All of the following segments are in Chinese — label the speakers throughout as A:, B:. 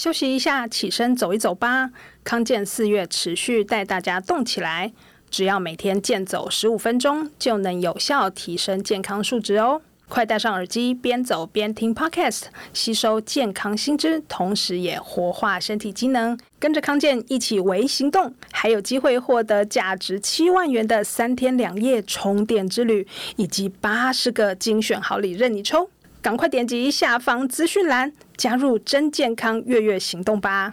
A: 休息一下，起身走一走吧。康健四月持续带大家动起来，只要每天健走十五分钟，就能有效提升健康数值哦。快戴上耳机，边走边听 Podcast，吸收健康新知，同时也活化身体机能。跟着康健一起微行动，还有机会获得价值七万元的三天两夜充电之旅，以及八十个精选好礼任你抽。赶快点击下方资讯栏，加入真健康月月行动吧！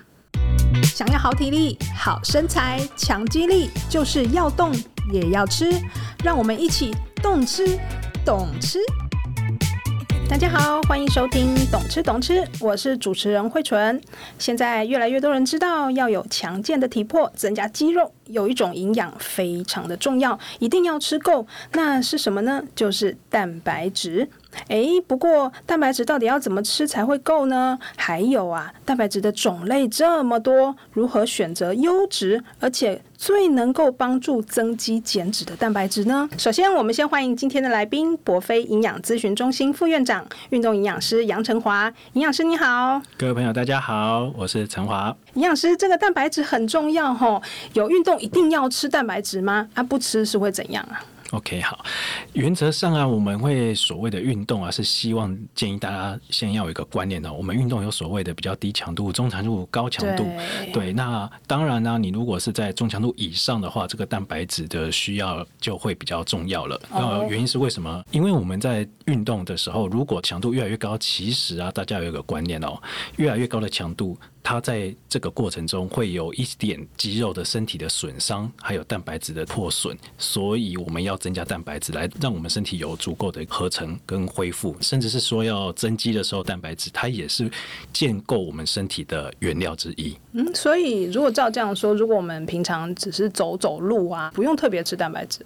A: 想要好体力、好身材、强肌力，就是要动也要吃。让我们一起动吃、懂吃。大家好，欢迎收听《懂吃懂吃》，我是主持人慧纯。现在越来越多人知道，要有强健的体魄，增加肌肉，有一种营养非常的重要，一定要吃够。那是什么呢？就是蛋白质。诶，不过蛋白质到底要怎么吃才会够呢？还有啊，蛋白质的种类这么多，如何选择优质而且最能够帮助增肌减脂的蛋白质呢？首先，我们先欢迎今天的来宾——博飞营养咨询中心副院长、运动营养师杨成华。营养师你好，
B: 各位朋友大家好，我是陈华。
A: 营养师，这个蛋白质很重要吼，有运动一定要吃蛋白质吗？啊，不吃是会怎样啊
B: ？OK，好，原则上啊，我们会所谓的运动啊，是希望建议大家先要有一个观念哦，我们运动有所谓的比较低强度、中强度、高强度。对，对，那当然呢，你如果是在中强度以上的话，这个蛋白质的需要就会比较重要了。那、哦、原因是为什么？因为我们在运动的时候，如果强度越来越高，其实啊，大家有一个观念哦，越来越高的强度。它在这个过程中会有一点肌肉的身体的损伤，还有蛋白质的破损，所以我们要增加蛋白质来让我们身体有足够的合成跟恢复，甚至是说要增肌的时候，蛋白质它也是建构我们身体的原料之一。
A: 嗯，所以如果照这样说，如果我们平常只是走走路啊，不用特别吃蛋白质。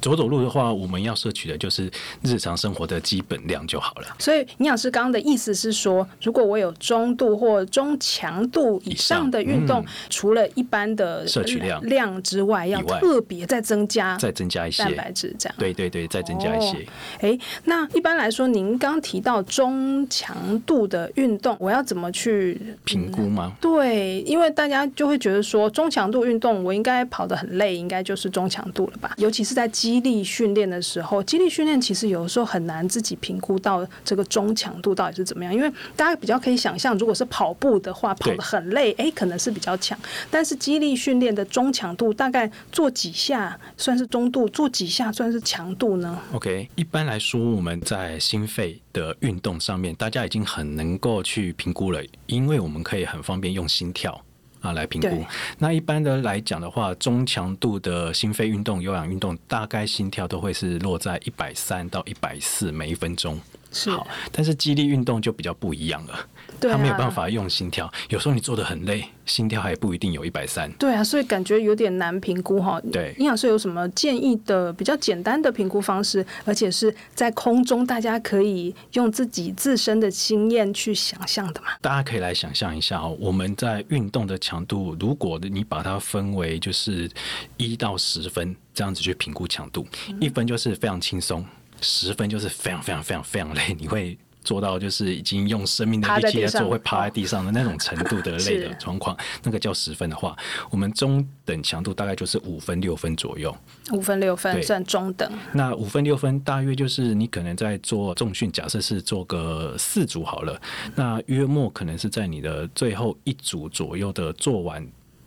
B: 走走路的话，我们要摄取的就是日常生活的基本量就好了。
A: 所以营养师刚刚的意思是说，如果我有中度或中强度以上的运动，嗯、除了一般的摄取量量之外，要特别再增加
B: 再增加一些蛋
A: 白质，这样。
B: 对对对，再增加一些。
A: 哎、哦，那一般来说，您刚提到中强度的运动，我要怎么去
B: 评估吗？
A: 对，因为大家就会觉得说，中强度运动我应该跑得很累，应该就是中强度了吧？尤其是在肌肌力训练的时候，肌力训练其实有的时候很难自己评估到这个中强度到底是怎么样，因为大家比较可以想象，如果是跑步的话，跑得很累，哎，可能是比较强。但是肌力训练的中强度，大概做几下算是中度，做几下算是强度呢
B: ？OK，一般来说，我们在心肺的运动上面，大家已经很能够去评估了，因为我们可以很方便用心跳。啊，来评估。那一般的来讲的话，中强度的心肺运动、有氧运动，大概心跳都会是落在一百三到一百四每一分钟。是。好，但是肌力运动就比较不一样了。他没有办法用心跳，有时候你做的很累。心跳还不一定有一百三，
A: 对啊，所以感觉有点难评估哈。
B: 对，
A: 营养师有什么建议的比较简单的评估方式，而且是在空中大家可以用自己自身的经验去想象的嘛？
B: 大家可以来想象一下哦，我们在运动的强度，如果你把它分为就是一到十分这样子去评估强度，嗯，一分就是非常轻松，十分就是非常非常非常非常累，你会。做到就是已经用生命的力气在做，会趴在地上的那种程度的累的 状况，那个叫十分的话，我们中等强度大概就是五分六分左右。
A: 五分六分算中等。
B: 那五分六分大约就是你可能在做重训，假设是做个四组好了，那约莫可能是在你的最后一组左右的做完，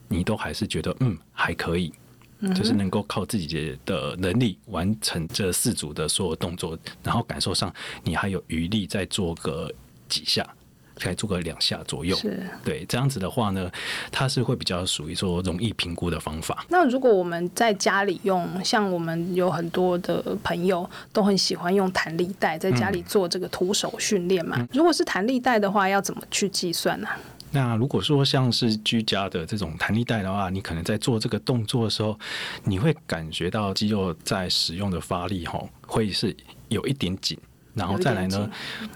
B: 你都还是觉得嗯还可以。就是能够靠自己的能力完成这四组的所有动作，然后感受上你还有余力再做个几下，再做个两下左右。是，对，这样子的话呢，它是会比较属于说容易评估的方法。
A: 那如果我们在家里用，像我们有很多的朋友都很喜欢用弹力带在家里做这个徒手训练嘛。嗯，如果是弹力带的话，要怎么去计算呢？
B: 那如果说像是居家的这种弹力带的话，你可能在做这个动作的时候，你会感觉到肌肉在使用的发力吼，会是有一点紧，然后再来呢，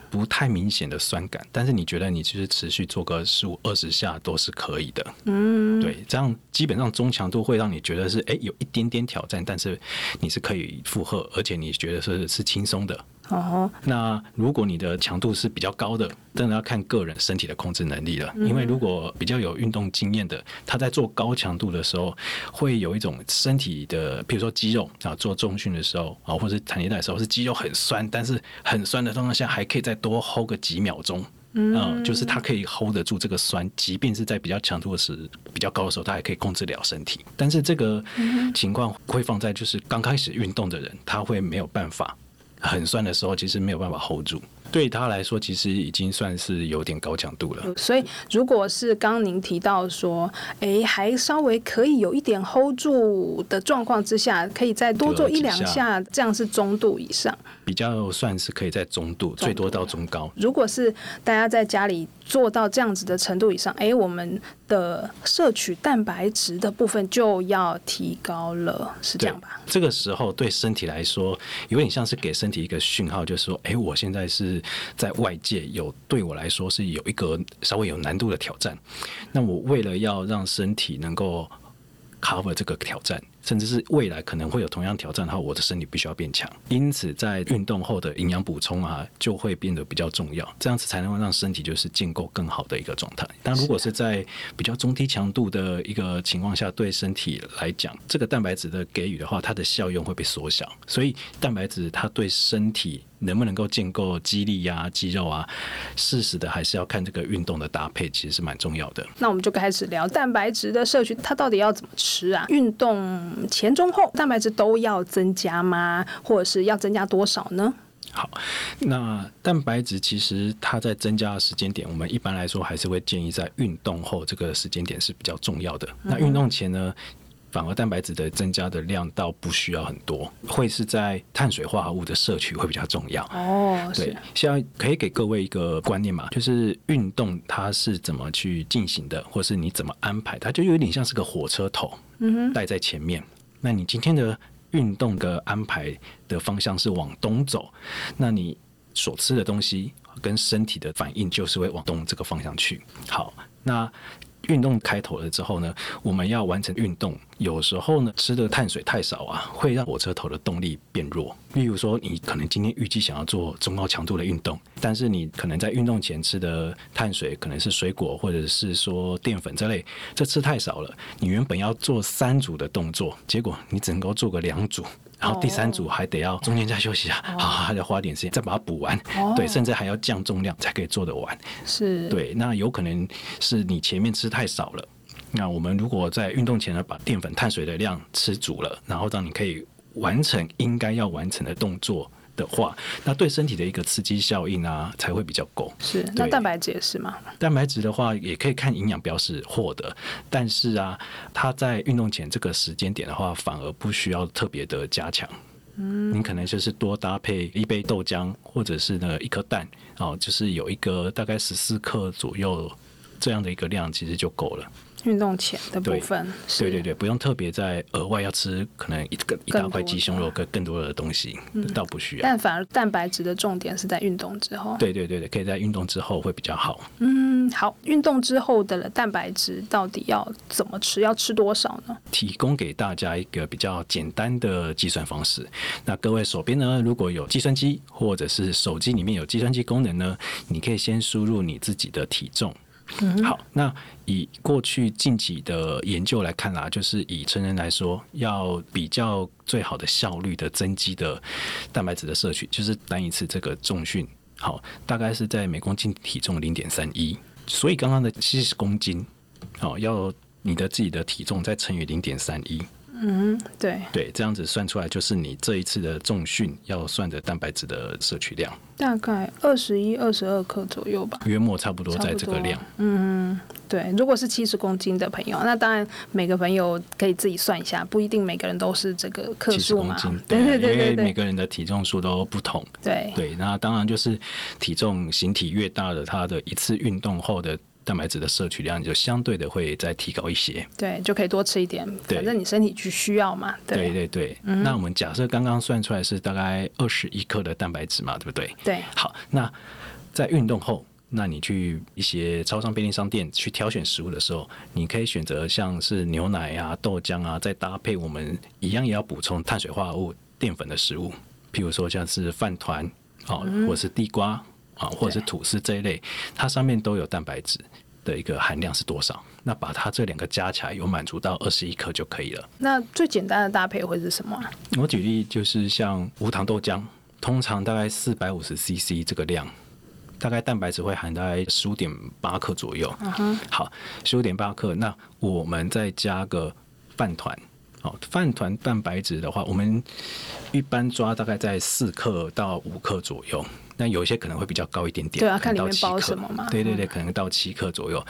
B: 不太明显的酸感，但是你觉得你其实持续做个十五二十下都是可以的，嗯，对，这样基本上中强度会让你觉得是哎有一点点挑战，但是你是可以负荷，而且你觉得是是轻松的。
A: 哦，
B: 那如果你的强度是比较高的，真的要看个人身体的控制能力了。因为如果比较有运动经验的，他在做高强度的时候，会有一种身体的，比如说肌肉啊，做重训的时候啊，或者是弹力带的时候，是肌肉很酸，但是很酸的状况下，还可以再多 hold 个几秒钟。嗯，就是他可以 hold 得住这个酸，即便是在比较强度的时比较高的时候，他还可以控制了身体。但是这个情况会放在就是刚开始运动的人，他会没有办法。很酸的时候，其实没有办法 hold 住。对他来说，其实已经算是有点高强度了。
A: 所以，如果是刚刚您提到说，哎，还稍微可以有一点 hold 住的状况之下，可以再多做一两下，这样是中度以上。
B: 比较算是可以在中度，中度最多到中高。
A: 如果是大家在家里做到这样子的程度以上，哎，我们的摄取蛋白质的部分就要提高了，是这样吧？
B: 这个时候对身体来说，有点像是给身体一个讯号，就是说，哎，我现在是。在外界有对我来说是有一个稍微有难度的挑战，那我为了要让身体能够 cover 这个挑战。甚至是未来可能会有同样挑战的话，我的身体必须要变强。因此，在运动后的营养补充啊，就会变得比较重要。这样子才能够让身体就是建构更好的一个状态。但如果是在比较中低强度的一个情况下，对身体来讲，这个蛋白质的给予的话，它的效用会被缩小。所以，蛋白质它对身体能不能够建构肌力呀、肌肉啊，适时的还是要看这个运动的搭配，其实是蛮重要的。
A: 那我们就开始聊蛋白质的摄取，它到底要怎么吃啊？运动。前中后蛋白质都要增加吗？或者是要增加多少呢？
B: 好，那蛋白质其实它在增加的时间点，我们一般来说还是会建议在运动后这个时间点是比较重要的。嗯、那运动前呢，反而蛋白质的增加的量倒不需要很多，会是在碳水化合物的摄取会比较重要。
A: 哦，
B: 对，现在可以给各位一个观念嘛，就是运动它是怎么去进行的，或是你怎么安排，它就有点像是个火车头，嗯哼，带在前面。那你今天的运动的安排的方向是往东走，那你所吃的东西跟身体的反应就是会往东这个方向去。好，那。运动开头了之后呢，我们要完成运动，有时候呢吃的碳水太少啊，会让火车头的动力变弱。例如说，你可能今天预计想要做中高强度的运动，但是你可能在运动前吃的碳水可能是水果或者是说淀粉之类，这吃太少了。你原本要做三组的动作，结果你只能够做个两组。然后第三组还得要中间再休息啊，好、oh. 还得花点时间再把它补完，oh. 对，甚至还要降重量才可以做得完。
A: 是，
B: 对，那有可能是你前面吃太少了。那我们如果在运动前呢，把淀粉、碳水的量吃足了，然后让你可以完成应该要完成的动作。的话，那对身体的一个刺激效应啊，才会比较够。
A: 是，那蛋白质也是吗？
B: 蛋白质的话，也可以看营养标示获得，但是啊，它在运动前这个时间点的话，反而不需要特别的加强。嗯，你可能就是多搭配一杯豆浆，或者是呢一颗蛋，哦，就是有一个大概十四克左右这样的一个量，其实就够了。
A: 运动前的部分，
B: 对，对对对，不用特别再额外要吃可能一个一大块鸡胸肉跟更多的东西，嗯、倒不需要。
A: 但反而蛋白质的重点是在运动之后。
B: 对对对对，可以在运动之后会比较好。
A: 嗯，好，运动之后的蛋白质到底要怎么吃？要吃多少呢？
B: 提供给大家一个比较简单的计算方式。那各位手边呢，如果有计算机或者是手机里面有计算机功能呢，你可以先输入你自己的体重。嗯、好，那以过去近期的研究来看啦，就是以成人来说，要比较最好的效率的增肌的蛋白质的摄取，就是单一次这个重训，好，大概是在每公斤体重零点三一，所以刚刚的七十公斤，好，要你的自己的体重再乘以零点三一。
A: 嗯，对
B: 对，这样子算出来就是你这一次的重训要算的蛋白质的摄取量，
A: 大概二十一、二十二克左右吧，
B: 约莫差不多在这个量。
A: 嗯，对，如果是七十公斤的朋友，那当然每个朋友可以自己算一下，不一定每个人都是这个克数嘛。
B: 对对对，因为每个人的体重数都不同。
A: 对
B: 对，那当然就是体重形体越大的，他的一次运动后的。蛋白质的摄取量就相对的会再提高一些，
A: 对，就可以多吃一点，反正你身体去需要嘛。
B: 对对对，那我们假设刚刚算出来是大概二十一克的蛋白质嘛，对不对？
A: 对。
B: 好，那在运动后，那你去一些超商、便利商店去挑选食物的时候，你可以选择像是牛奶啊、豆浆啊，再搭配我们一样也要补充碳水化合物、淀粉的食物，譬如说像是饭团。哦，或是地瓜啊，或者是吐司这一类，它上面都有蛋白质的一个含量是多少？那把它这两个加起来，有满足到二十一克就可以了。
A: 那最简单的搭配会是什么？
B: 我举例就是像无糖豆浆，通常大概四百五十 CC 这个量，大概蛋白质会含大概十五点八克左右。嗯哼，好，十五点八克，那我们再加个饭团。好，饭团蛋白质的话，我们一般抓大概在四克到五克左右。那有一些可能会比较高一点点，
A: 对啊，看里面包什么嘛。
B: 对对对，可能到七克左右，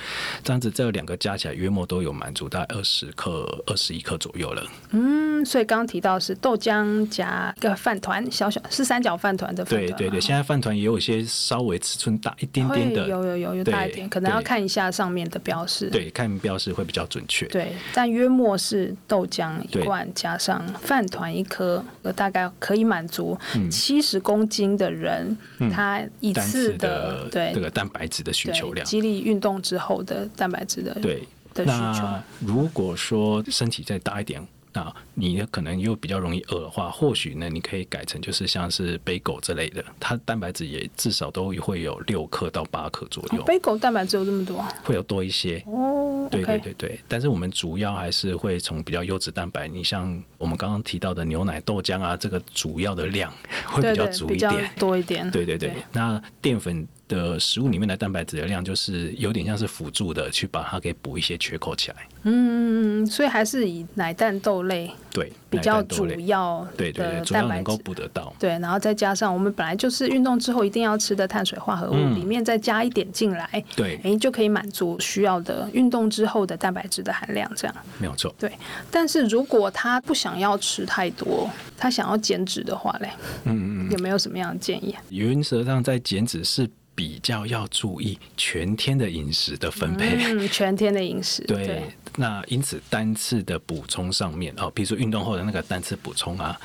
B: 这样子这两个加起来约莫都有满足大概二十克、二十一克左右了。
A: 嗯，所以刚刚提到是豆浆加个饭团，小小是三角饭团的饭团。
B: 对对对，现在饭团也有一些稍微尺寸大一点点的，
A: 有有有有大一点，可能要看一下上面的标示。
B: 对，看标示会比较准确。
A: 对，但约莫是豆浆一罐加上饭团一颗，大概可以满足七十公斤的人。它一次的对
B: 这个蛋白质的需求量，
A: 激励运动之后的蛋白质的
B: 对
A: 的需求。
B: 那如果说身体再大一点。那你可能又比较容易饿的话，或许呢，你可以改成就是像是杯狗之类的，它蛋白质也至少都会有六克到八克左右。
A: 贝狗蛋白质有这么多？
B: 会有多一些哦。对对对对，但是我们主要还是会从比较优质蛋白，你像我们刚刚提到的牛奶、豆浆啊，这个主要的量会比较足一点，
A: 多一点。
B: 对对对，那淀粉。的食物里面的蛋白质的量，就是有点像是辅助的，去把它给补一些缺口起来。
A: 嗯，所以还是以奶蛋豆类
B: 对
A: 比较主要的
B: 对对对，主要能够补得到。
A: 对，然后再加上我们本来就是运动之后一定要吃的碳水化合物，嗯、里面再加一点进来，
B: 对，
A: 哎，就可以满足需要的运动之后的蛋白质的含量。这样
B: 没有错。
A: 对，但是如果他不想要吃太多，他想要减脂的话嘞，嗯嗯，有没有什么样的建议？
B: 原则上在减脂是。比较要注意全天的饮食的分配，
A: 嗯，全天的饮食。
B: 对，对，那因此单次的补充上面哦，比如说运动后的那个单次补充啊，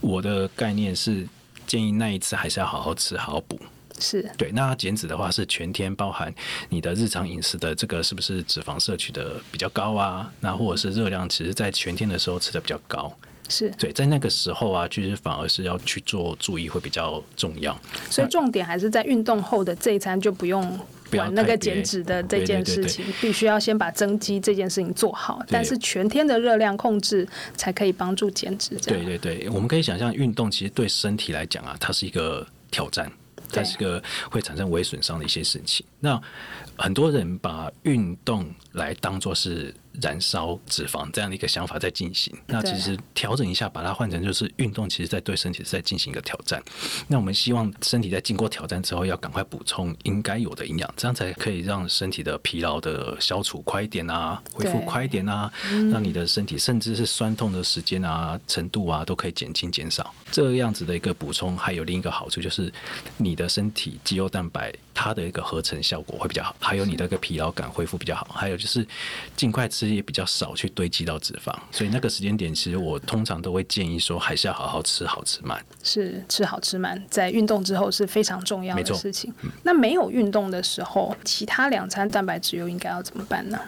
B: 我的概念是建议那一次还是要好好吃，好好补。
A: 是
B: 对。那减脂的话是全天包含你的日常饮食的这个是不是脂肪摄取的比较高啊？那或者是热量，其实在全天的时候吃的比较高。
A: 是
B: 对，在那个时候啊，其实反而是要去做注意会比较重要。
A: 所以重点还是在运动后的这一餐就不用管那个减脂的这件事情，必须要先把增肌这件事情做好。但是全天的热量控制才可以帮助减脂。
B: 对对对，我们可以想象运动其实对身体来讲啊，它是一个挑战，它是一个会产生微损伤的一些事情。那很多人把运动来当做是。燃烧脂肪这样的一个想法在进行，那其实调整一下，把它换成就是运动，其实在对身体是在进行一个挑战。那我们希望身体在经过挑战之后，要赶快补充应该有的营养，这样才可以让身体的疲劳的消除快一点啊，恢复快一点啊，让你的身体甚至是酸痛的时间啊、程度啊都可以减轻减少。这样子的一个补充，还有另一个好处就是你的身体肌肉蛋白它的一个合成效果会比较好，还有你的个疲劳感恢复比较好，还有就是尽快吃。也比较少去堆积到脂肪，所以那个时间点，其实我通常都会建议说，还是要好好吃好吃慢。
A: 是吃好吃慢，在运动之后是非常重要的事情。嗯、那没有运动的时候，其他两餐蛋白质又应该要怎么办呢？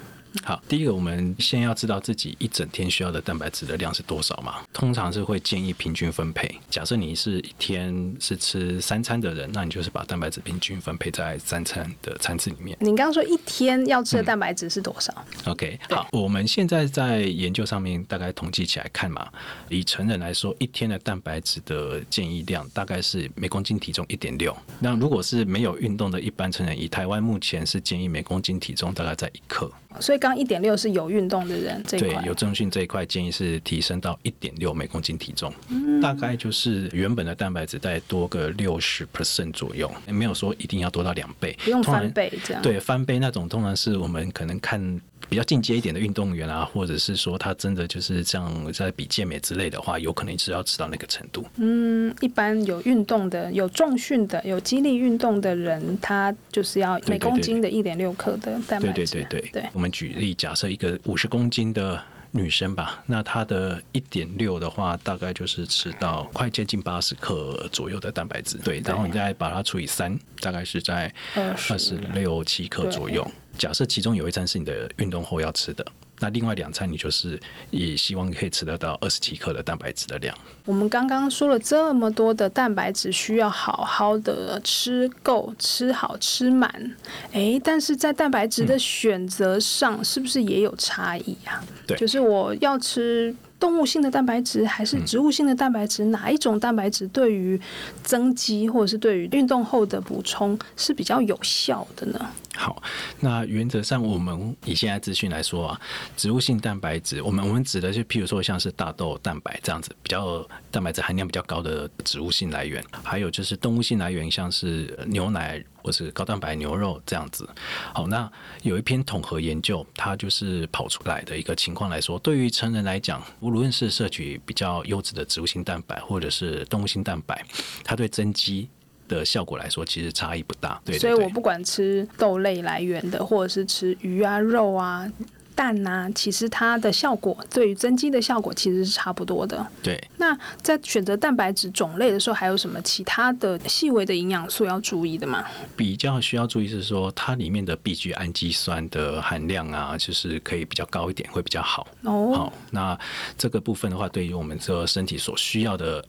B: 好，第一个我们先要知道自己一整天需要的蛋白质的量是多少嘛？通常是会建议平均分配。假设你是一天是吃三餐的人，那你就是把蛋白质平均分配在三餐的餐次里面。
A: 你刚刚说一天要吃的蛋白质是多少？
B: 嗯，OK，好，我们现在在研究上面大概统计起来看嘛，以成人来说，一天的蛋白质的建议量大概是每公斤体重一点六。那如果是没有运动的一般成人，以台湾目前是建议每公斤体重大概在一克。
A: 所以刚一点六是有运动的人这一块，
B: 对，有增训这一块建议是提升到一点六每公斤体重，嗯，大概就是原本的蛋白质再多个六十 percent 左右，没有说一定要多到两倍，
A: 不用翻倍这样，
B: 对，翻倍那种通常是我们可能看。比较进阶一点的运动员啊，或者是说他真的就是这样在比健美之类的话，有可能是要吃到那个程度。
A: 嗯，一般有运动的、有重训的、有肌力运动的人，他就是要每公斤的一点六克的蛋白质。
B: 对对对对，对。我们举例，假设一个五十公斤的女生吧，那她的一点六的话，大概就是吃到快接近八十克左右的蛋白质。对，然后你再把它除以三，大概是在二十六七克左右。假设其中有一餐是你的运动后要吃的。那另外两餐，你就是也希望可以吃得到二十七克的蛋白质的量。
A: 我们刚刚说了这么多的蛋白质，需要好好的吃够、吃好、吃满。诶，但是在蛋白质的选择上，是不是也有差异啊？
B: 对，
A: 就是我要吃。动物性的蛋白质还是植物性的蛋白质，嗯，哪一种蛋白质对于增肌或者是对于运动后的补充是比较有效的呢？
B: 好，那原则上我们以现在资讯来说啊，植物性蛋白质，我们我们指的是譬如说像是大豆蛋白这样子比较蛋白质含量比较高的植物性来源，还有就是动物性来源，像是牛奶。或是高蛋白牛肉这样子，好，那有一篇统合研究，它就是跑出来的一个情况来说，对于成人来讲，无论是摄取比较优质的植物性蛋白，或者是动物性蛋白，它对增肌的效果来说，其实差异不大。对，
A: 所以我不管吃豆类来源的，或者是吃鱼啊、肉啊。蛋呐、啊，其实它的效果对于增肌的效果其实是差不多的。
B: 对。
A: 那在选择蛋白质种类的时候，还有什么其他的细微的营养素要注意的吗？
B: 比较需要注意是说，它里面的必需氨基酸的含量啊，就是可以比较高一点，会比较好。
A: 哦。
B: 好，那这个部分的话，对于我们这个身体所需要的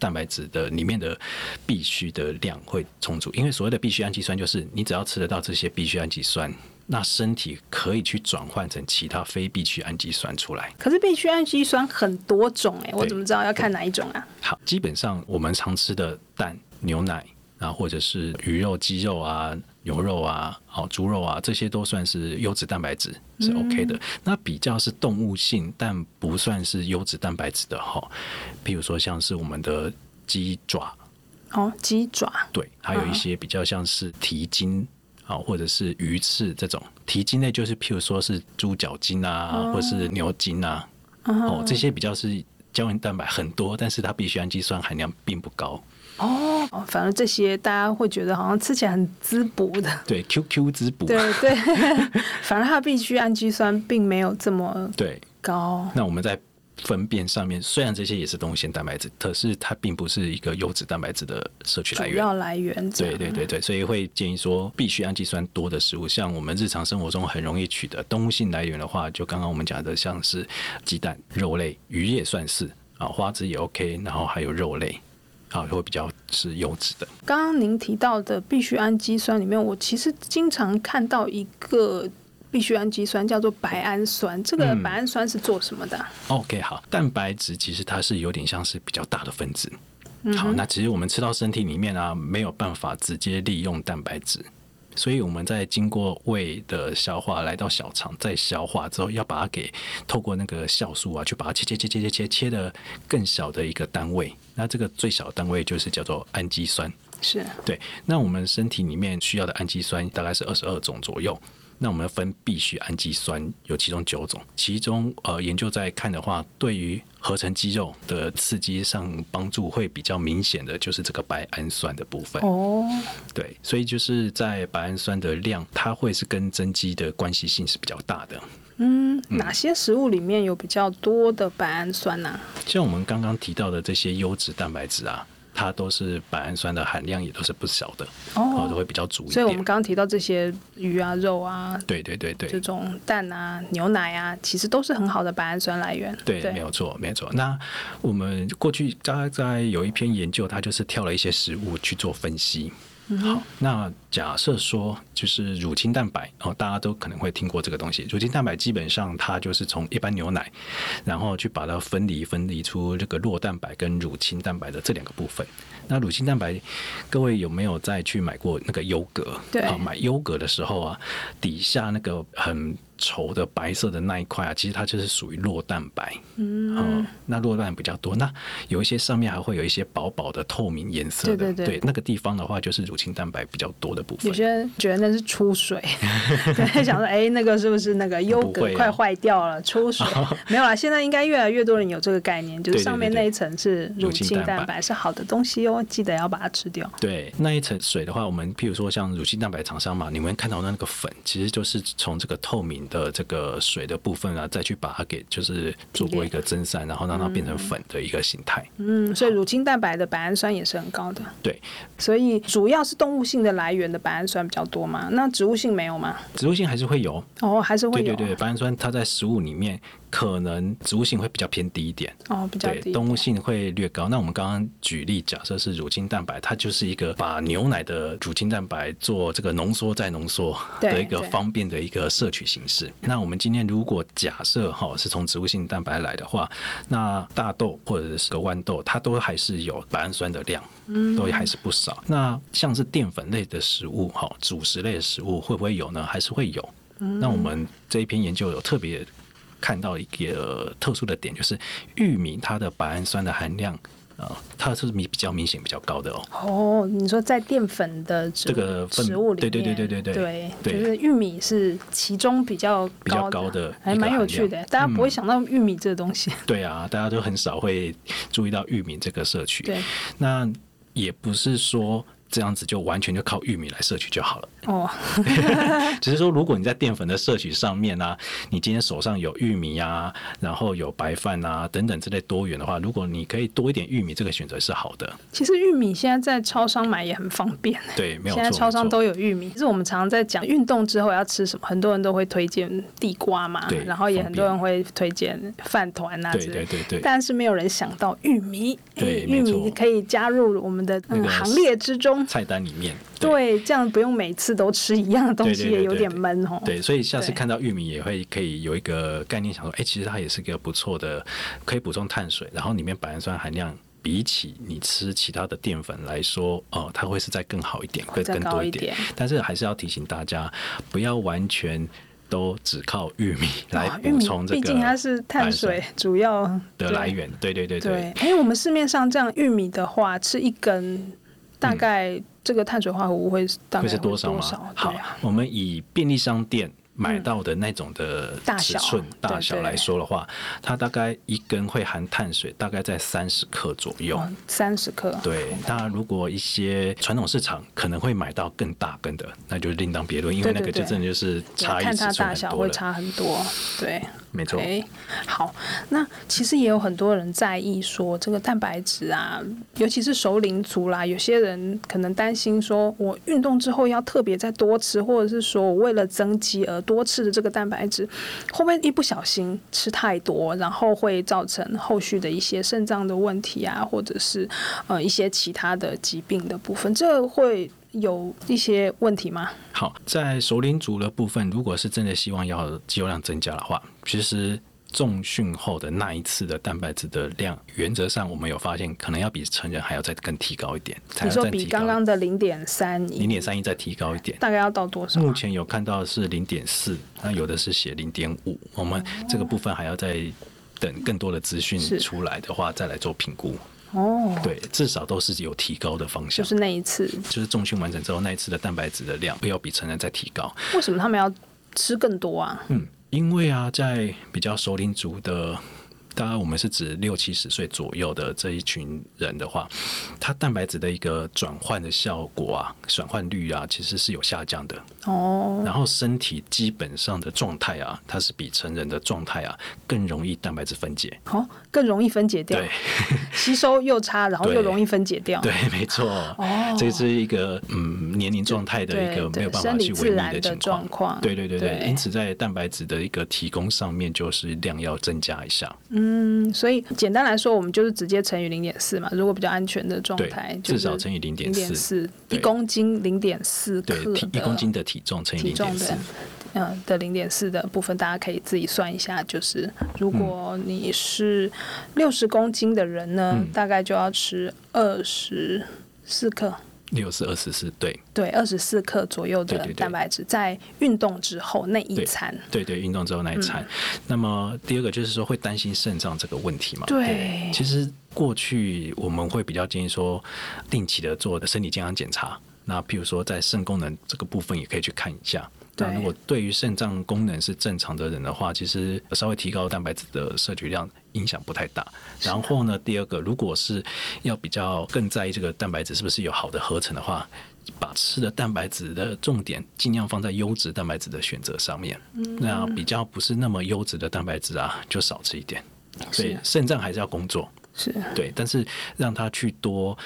B: 蛋白质的里面的必需的量会充足，因为所谓的必需氨基酸，就是你只要吃得到这些必需氨基酸。那身体可以去转换成其他非必需氨基酸出来。
A: 可是必需氨基酸很多种哎，我怎么知道要看哪一种啊？
B: 好，基本上我们常吃的蛋、牛奶，然后或者是鱼肉、鸡肉啊、牛肉啊、好猪肉啊，这些都算是优质蛋白质，是 OK 的。嗯。那比较是动物性但不算是优质蛋白质的哈，譬如说像是我们的鸡爪。
A: 哦，鸡爪。
B: 对，还有一些比较像是蹄筋。啊，或者是鱼翅这种蹄筋类，就是譬如说是猪脚筋啊，oh. 或者是牛筋啊，oh. 哦，这些比较是胶原蛋白很多，但是它必需氨基酸含量并不高。
A: 哦、oh.，反正这些大家会觉得好像吃起来很滋补的，
B: 对，QQ 滋补，
A: 对对，反正它必需氨基酸并没有这么
B: 对高。那我们在。分辨上面虽然这些也是动物性蛋白质，可是它并不是一个优质蛋白质的摄取来源。
A: 主要来源。
B: 对对对对，所以会建议说，必须氨基酸多的食物，像我们日常生活中很容易取得动物性来源的话，就刚刚我们讲的，像是鸡蛋、肉类、鱼也算是啊，花枝也 OK，然后还有肉类啊，会比较是优质的。
A: 刚刚您提到的必需氨基酸里面，我其实经常看到一个。必需氨基酸叫做白氨酸，这个白氨酸是做什么的？
B: 嗯，OK，好，蛋白质其实它是有点像是比较大的分子。好，那其实我们吃到身体里面啊，没有办法直接利用蛋白质，所以我们在经过胃的消化来到小肠，再消化之后，要把它给透过那个酵素啊，去把它切切切切切切切的更小的一个单位。那这个最小的单位就是叫做氨基酸。
A: 是
B: 对。那我们身体里面需要的氨基酸大概是二十二种左右。那我们分必需氨基酸有其中九种，其中呃研究在看的话，对于合成肌肉的刺激上帮助会比较明显的就是这个白氨酸的部分。哦，对，所以就是在白氨酸的量，它会是跟增肌的关系性是比较大的。
A: 嗯，哪些食物里面有比较多的白氨酸呢？啊？
B: 像我们刚刚提到的这些优质蛋白质啊。它都是白氨酸的含量也都是不小的哦，都会比较足一点。
A: 所以我们刚刚提到这些鱼啊、肉啊，
B: 对对对对，
A: 这种蛋啊、牛奶啊，其实都是很好的白氨酸来源。
B: 对，对没有错，没有错。那我们过去大概在有一篇研究，它就是挑了一些食物去做分析。好，那假设说就是乳清蛋白哦，大家都可能会听过这个东西。乳清蛋白基本上它就是从一般牛奶，然后去把它分离，分离出这个酪蛋白跟乳清蛋白的这两个部分。那乳清蛋白，各位有没有再去买过那个优格？
A: 对，
B: 啊，买优格的时候啊，底下那个很。稠的白色的那一块啊，其实它就是属于酪蛋白，嗯，哦、那酪蛋白比较多。那有一些上面还会有一些薄薄的透明颜色的，对对对，对，那个地方的话就是乳清蛋白比较多的部分。
A: 有些人觉得那是出水，对，想说哎、欸，那个是不是那个优格快坏掉了，出水？没有啦，现在应该越来越多人有这个概念，就是上面那一层是乳清蛋白，是好的东西哦，记得要把它吃掉。
B: 对，那一层水的话，我们譬如说像乳清蛋白厂商嘛，你们看到的那个粉，其实就是从这个透明。的这个水的部分啊，再去把它给就是做过一个蒸散，然后让它变成粉的一个形态。
A: 嗯，所以乳清蛋白的白氨酸也是很高的。
B: 对，
A: 所以主要是动物性的来源的白氨酸比较多嘛？那植物性没有吗？
B: 植物性还是会有
A: 哦，还是会有。
B: 对对对，白氨酸它在食物里面。可能植物性会比较偏低一点
A: 哦，比较低。
B: 对，动物性会略高。那我们刚刚举例，假设是乳清蛋白，它就是一个把牛奶的乳清蛋白做这个浓缩再浓缩的一个方便的一个摄取形式。那我们今天如果假设哈是从植物性蛋白来的话，那大豆或者是个豌豆，它都还是有白氨酸的量，嗯，都还是不少。那像是淀粉类的食物哈，主食类的食物会不会有呢？还是会有。那我们这一篇研究有特别。看到一个特殊的点，就是玉米它的白氨酸的含量，呃，它是比比较明显比较高的哦。
A: 哦，你说在淀粉的这个食物里面，
B: 对对对对对
A: 对对，就是玉米是其中比较
B: 比较高的，
A: 还蛮有趣的。大家不会想到玉米这个东西。
B: 嗯。对啊，大家都很少会注意到玉米这个摄取。
A: 对，
B: 那也不是说。这样子就完全就靠玉米来摄取就好了。哦，只是说如果你在淀粉的摄取上面呢、啊，你今天手上有玉米啊，然后有白饭啊等等之类多元的话，如果你可以多一点玉米，这个选择是好的。
A: 其实玉米现在在超商买也很方便。
B: 对，没有错。
A: 现在超商都有玉米。其实我们常常在讲运动之后要吃什么，很多人都会推荐地瓜嘛，对，然后也很多人会推荐饭团啊之类。
B: 对对对对。
A: 但是没有人想到玉米，
B: 对，
A: 玉米可以加入我们的行列之中。
B: 菜单里面
A: 对，对，这样不用每次都吃一样的东西，也有点闷哦。
B: 对，所以下次看到玉米也会可以有一个概念，想说，哎、欸，其实它也是个不错的，可以补充碳水，然后里面白氨酸含量比起你吃其他的淀粉来说，哦、呃，它会是再更好一点，会更多一点。但是还是要提醒大家，不要完全都只靠玉米来补充这个，毕竟它是碳水主要的来源。对对对对，对。
A: 哎、欸，我们市面上这样玉米的话，吃一根。大概这个碳水化合物会大概会
B: 是多少吗？好，我们以便利商店。买到的那种的尺寸大小来说的话，它大概一根会含碳水大概在三十克左右。
A: 三十克。
B: 对，当然如果一些传统市场可能会买到更大根的，那就另当别论，因为那个就真的就是差异尺寸很多了。看它大小会
A: 差很多，对，
B: 没错。
A: Okay, 好，那其实也有很多人在意说这个蛋白质啊，尤其是熟龄族啦，有些人可能担心说我运动之后要特别再多吃，或者是说我为了增肌而。多吃的这个蛋白质，会不会一不小心吃太多，然后会造成后续的一些肾脏的问题啊，或者是呃一些其他的疾病的部分，这会有一些问题吗？
B: 好，在熟龄组的部分，如果是真的希望要肌肉量增加的话，其实。重训后的那一次的蛋白质的量，原则上我们有发现，可能要比成人还要再更提高一点。
A: 你说比刚刚的零点三一，
B: 零点三一再提高一点，
A: 大概要到多少？
B: 目前有看到是零点四，那有的是写零点五。我们这个部分还要再等更多的资讯出来的话，再来做评估。哦，对，至少都是有提高的方向。
A: 就是那一次，
B: 就是重训完成之后那一次的蛋白质的量，不要比成人再提高。
A: 为什么他们要吃更多啊？
B: 嗯。因为啊，在比较首领族的。当然，我们是指六七十岁左右的这一群人的话，它蛋白质的一个转换的效果啊，转换率啊，其实是有下降的。哦。然后身体基本上的状态啊，它是比成人的状态啊更容易蛋白质分解。
A: 哦，更容易分解掉。
B: 对。
A: 吸收又差，然后又容易分解掉。
B: 对，对没错。哦。这是一个嗯年龄状态的一个没有办法去维持的情况。对对对对。因此，在蛋白质的一个提供上面，就是量要增加一下。嗯。
A: 嗯，所以简单来说，我们就是直接乘以零点四嘛。如果比较安全的状态，
B: 至少乘以零点四，
A: 一公斤零点四克，
B: 一公斤的体重乘以零点四，
A: 嗯，的零点四的部分，大家可以自己算一下。就是如果你是六十公斤的人呢，嗯、大概就要吃二十四克。
B: 六是二十四，对
A: 对，二十四克左右的蛋白质，在运动之后那一餐，
B: 对对，运动之后那一餐。嗯、那么第二个就是说会担心肾脏这个问题嘛？
A: 对，
B: 对，其实过去我们会比较建议说，定期的做的身体健康检查。那譬如说在肾功能这个部分也可以去看一下。那如果对于肾脏功能是正常的人的话，其实稍微提高蛋白质的摄取量影响不太大。然后呢，第二个，如果是要比较更在意这个蛋白质是不是有好的合成的话，把吃的蛋白质的重点尽量放在优质蛋白质的选择上面。嗯，那比较不是那么优质的蛋白质啊，就少吃一点。所以肾脏还是要工作，
A: 是
B: 对，但是让他去多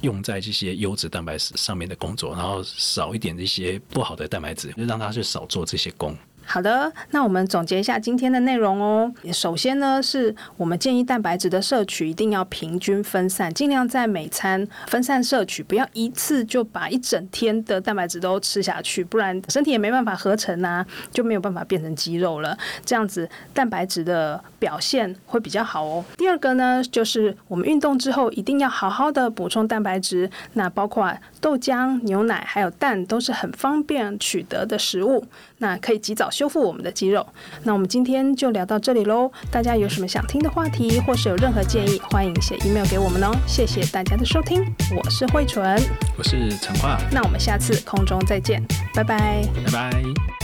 B: 用在这些优质蛋白质上面的工作，然后少一点这些不好的蛋白质，就让他去少做这些工。
A: 好的，那我们总结一下今天的内容哦。首先呢，是我们建议蛋白质的摄取一定要平均分散，尽量在每餐分散摄取，不要一次就把一整天的蛋白质都吃下去，不然身体也没办法合成啊，就没有办法变成肌肉了。这样子蛋白质的表现会比较好哦。第二个呢，就是我们运动之后一定要好好的补充蛋白质，那包括豆浆、牛奶还有蛋都是很方便取得的食物，那可以及早修复我们的肌肉。那我们今天就聊到这里喽。大家有什么想听的话题，或是有任何建议，欢迎写 email 给我们哦。谢谢大家的收听，我是慧纯，
B: 我是陈化，
A: 那我们下次空中再见，拜拜，
B: 拜拜。